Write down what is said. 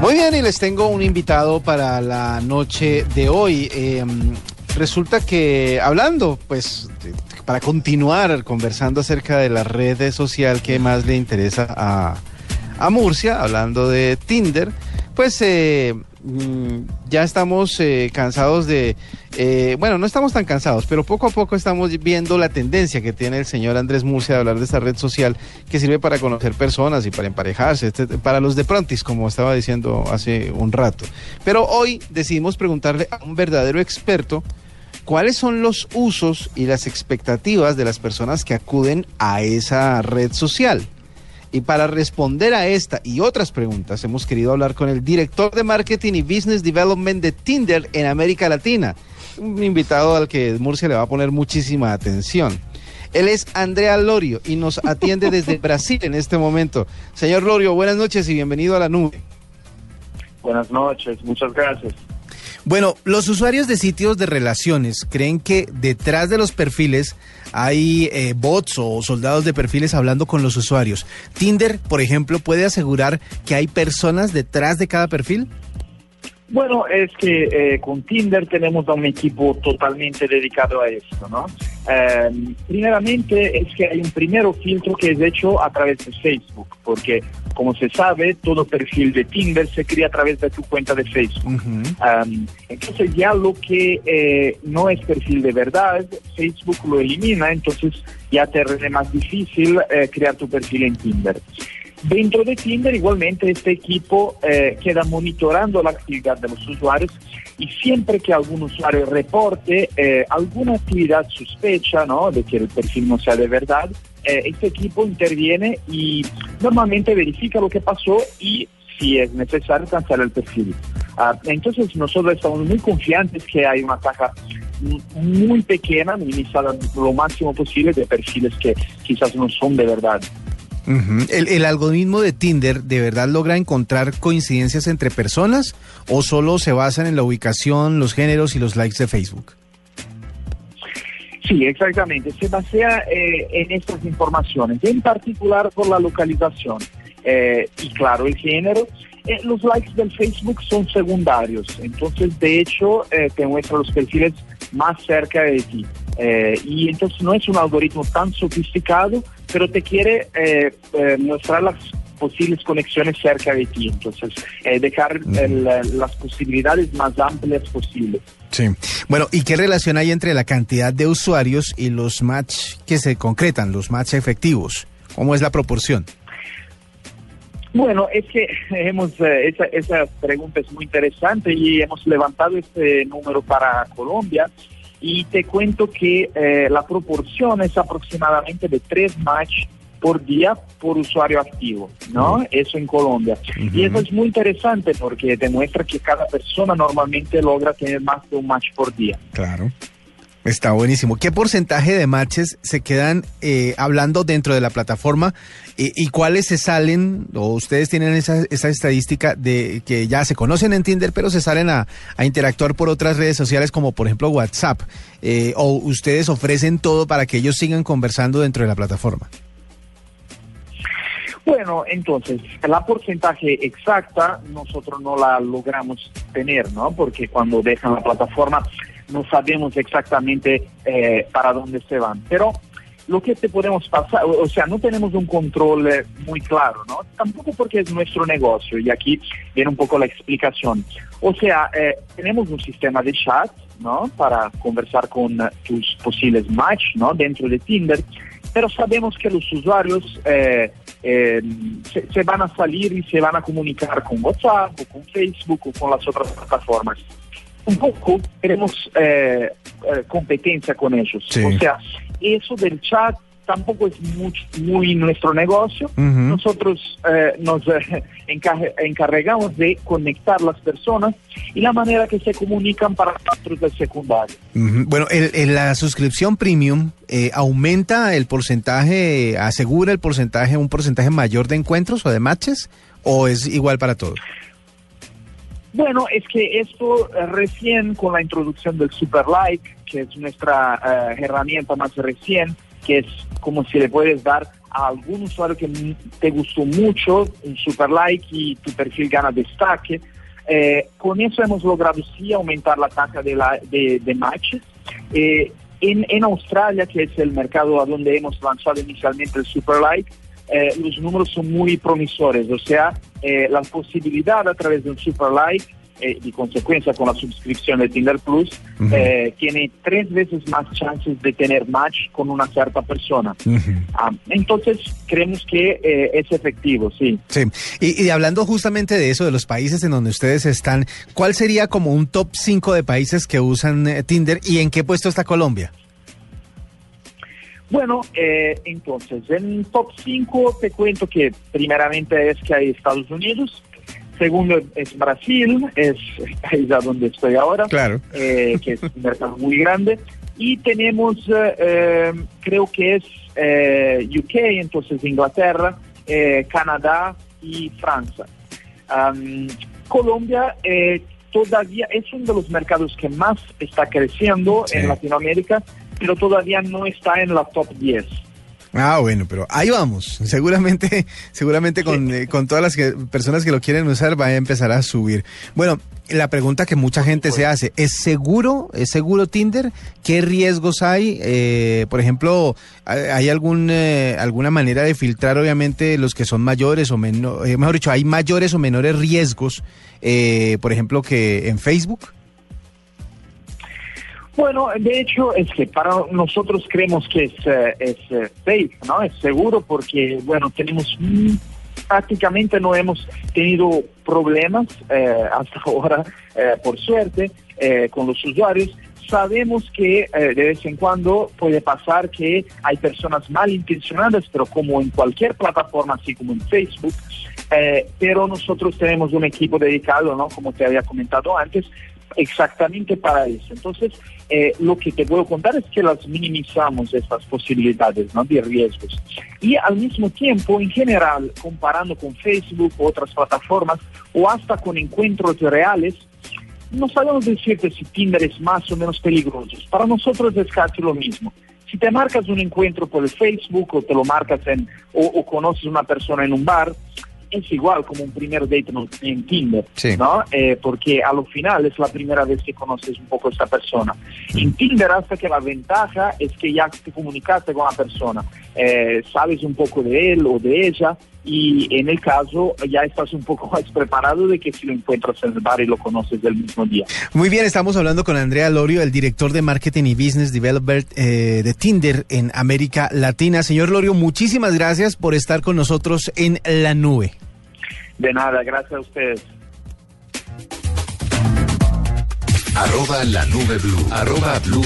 Muy bien, y les tengo un invitado para la noche de hoy. Em, resulta que hablando, pues, para continuar conversando acerca de la red social que más le interesa a, a Murcia, hablando de Tinder, pues eh, Mm, ya estamos eh, cansados de, eh, bueno, no estamos tan cansados, pero poco a poco estamos viendo la tendencia que tiene el señor Andrés Murcia de hablar de esta red social que sirve para conocer personas y para emparejarse, este, para los de prontis, como estaba diciendo hace un rato. Pero hoy decidimos preguntarle a un verdadero experto cuáles son los usos y las expectativas de las personas que acuden a esa red social. Y para responder a esta y otras preguntas, hemos querido hablar con el director de Marketing y Business Development de Tinder en América Latina, un invitado al que Murcia le va a poner muchísima atención. Él es Andrea Lorio y nos atiende desde Brasil en este momento. Señor Lorio, buenas noches y bienvenido a la nube. Buenas noches, muchas gracias. Bueno, los usuarios de sitios de relaciones creen que detrás de los perfiles hay eh, bots o soldados de perfiles hablando con los usuarios. Tinder, por ejemplo, puede asegurar que hay personas detrás de cada perfil. Bueno, es que eh, con Tinder tenemos a un equipo totalmente dedicado a esto, ¿no? Em, primeramente es que hay un primero filtro que es hecho a través de Facebook, porque como se sabe, todo perfil de Tinder se crea a través de tu cuenta de Facebook. Em, entonces ya lo que eh, no es perfil de verdad, Facebook lo elimina, entonces ya te es más difícil eh, crear tu perfil en Tinder. Dentro de Tinder igualmente este equipo eh, queda monitorando la actividad de los usuarios y siempre que algún usuario reporte eh, alguna actividad sospecha ¿no? de que el perfil no sea de verdad, eh, este equipo interviene y normalmente verifica lo que pasó y si es necesario cancelar el perfil. Ah, entonces nosotros estamos muy confiantes que hay una taja muy pequeña, minimizada lo máximo posible de perfiles que quizás no son de verdad ¿El, algoritmo de Tinder de verdad logra encontrar coincidencias entre personas o solo se basan en la ubicación, los géneros y los likes de Facebook? Sí, exactamente. Se basea eh, en estas informaciones, en particular por la localización eh, y claro, el género. Eh, los likes del Facebook son secundarios, entonces de hecho te muestra los perfiles más cerca de ti. y entonces no es un algoritmo tan sofisticado, pero te quiere eh, eh, mostrar las posibles conexiones cerca de ti, entonces eh, dejar las posibilidades más amplias posibles. Sí. Bueno, ¿y qué relación hay entre la cantidad de usuarios y los match que se concretan, los match efectivos? ¿Cómo es la proporción? Bueno, es que hemos, esa, esa pregunta es muy interesante y hemos levantado este número para Colombia y te cuento que eh, la proporción es aproximadamente de tres match por día por usuario activo, ¿no? Eso en Colombia. Y eso es muy interesante porque demuestra que cada persona normalmente logra tener más de un match por día. Claro. Está buenísimo. ¿Qué porcentaje de matches se quedan eh, hablando dentro de la plataforma y, cuáles se salen o ustedes tienen esa, esa, estadística de que ya se conocen en Tinder pero se salen a, interactuar por otras redes sociales como por ejemplo WhatsApp eh, o ustedes ofrecen todo para que ellos sigan conversando dentro de la plataforma? Bueno, entonces, la porcentaje exacta nosotros no la logramos tener, ¿no? Porque cuando dejan la plataforma no sabemos exactamente eh, para dónde se van. Pero lo que te podemos pasar, o sea, no tenemos un control eh, muy claro, ¿no? Tampoco porque es nuestro negocio, y aquí viene un poco la explicación. O sea, eh, tenemos un sistema de chat, ¿no? Para conversar con tus posibles match, ¿no? Dentro de Tinder, pero sabemos que los usuarios se, se, van a salir y se van a comunicar con WhatsApp o con Facebook o con las otras plataformas un poco tenemos eh, eh, competencia con ellos. O sea, eso del chat tampoco es muy, nuestro negocio. Nosotros eh, nos encargamos de conectar las personas y la manera que se comunican para nosotros del secundario. Bueno, el, la suscripción premium aumenta el porcentaje, asegura el porcentaje, un porcentaje mayor de encuentros o de matches, o es igual para todos. Bueno, es que esto eh, recién con la introducción del Super Like, que es nuestra eh, herramienta más recién, que es como si le puedes dar a algún usuario que te gustó mucho, un super like y tu perfil gana destaque. Eh, con eso hemos logrado sí aumentar la tasa de, la, de, de matches. Eh, en, en, Australia, que es el mercado a donde hemos lanzado inicialmente el Super Like, eh, los números son muy promisores, o sea, eh, la posibilidad a través de un Super Like eh, de consecuencia con la suscripción de Tinder Plus, uh -huh. eh, tiene tres veces más chances de tener match con una cierta persona. Uh -huh. ah, entonces, creemos que eh, es efectivo, sí. Sí, y, y, hablando justamente de eso, de los países en donde ustedes están, ¿cuál sería como un top 5 de países que usan eh, Tinder y en qué puesto está Colombia? Bueno, eh, entonces, en top 5 te cuento que primeramente es que hay Estados Unidos, segundo es Brasil, es el país a donde estoy ahora, claro. eh, que es un mercado muy grande, y tenemos, eh, creo que es eh, UK, entonces Inglaterra, eh, Canadá y Francia. Um, Colombia todavía es uno de los mercados que más está creciendo sí. en Latinoamérica, pero todavía no está en la top 10. Ah, bueno, pero ahí vamos. Seguramente, seguramente con, eh, con todas las que, personas que lo quieren usar va a empezar a subir. Bueno, la pregunta que mucha gente se hace, ¿es seguro, es seguro Tinder? ¿Qué riesgos hay? Eh, por ejemplo, ¿hay algún, eh, alguna manera de filtrar obviamente los que son mayores o menores, eh, mejor dicho, ¿hay mayores o menores riesgos, eh, por ejemplo, que en Facebook? Bueno, de hecho es que para nosotros creemos que es, es safe, ¿no? Es seguro porque, bueno, tenemos prácticamente no hemos tenido problemas eh, hasta ahora, eh, por suerte, eh, con los usuarios. Sabemos que de vez en cuando puede pasar que hay personas malintencionadas, pero como en cualquier plataforma, así como en Facebook, pero nosotros tenemos un equipo dedicado, ¿no? Como te había comentado antes, exactamente para eso. Entonces, eh, lo que te puedo contar es que las minimizamos estas posibilidades ¿no? de riesgos. Y al mismo tiempo, en general, comparando con Facebook, otras plataformas o hasta con encuentros reales, no sabemos decirte si Tinder es más o menos peligroso. Para nosotros es casi lo mismo. Si te marcas un encuentro por Facebook o te lo marcas en, o, o conoces una persona en un bar, es igual como un primer date en Tinder, sí. ¿no? Eh, porque a lo final es la primera vez que conoces un poco a esta persona. En Tinder hasta que la ventaja es que ya te comunicaste con la persona, eh, sabes un poco de él o de ella y en el caso ya estás un poco más preparado de que si lo encuentras en el bar y lo conoces del mismo día. Muy bien, estamos hablando con Andrea Lorio, el director de Marketing y Business Developer eh, de Tinder en América Latina. Señor Lorio, muchísimas gracias por estar con nosotros en la nube. De nada, gracias a ustedes. Arroba la nube blue. Arroba blue.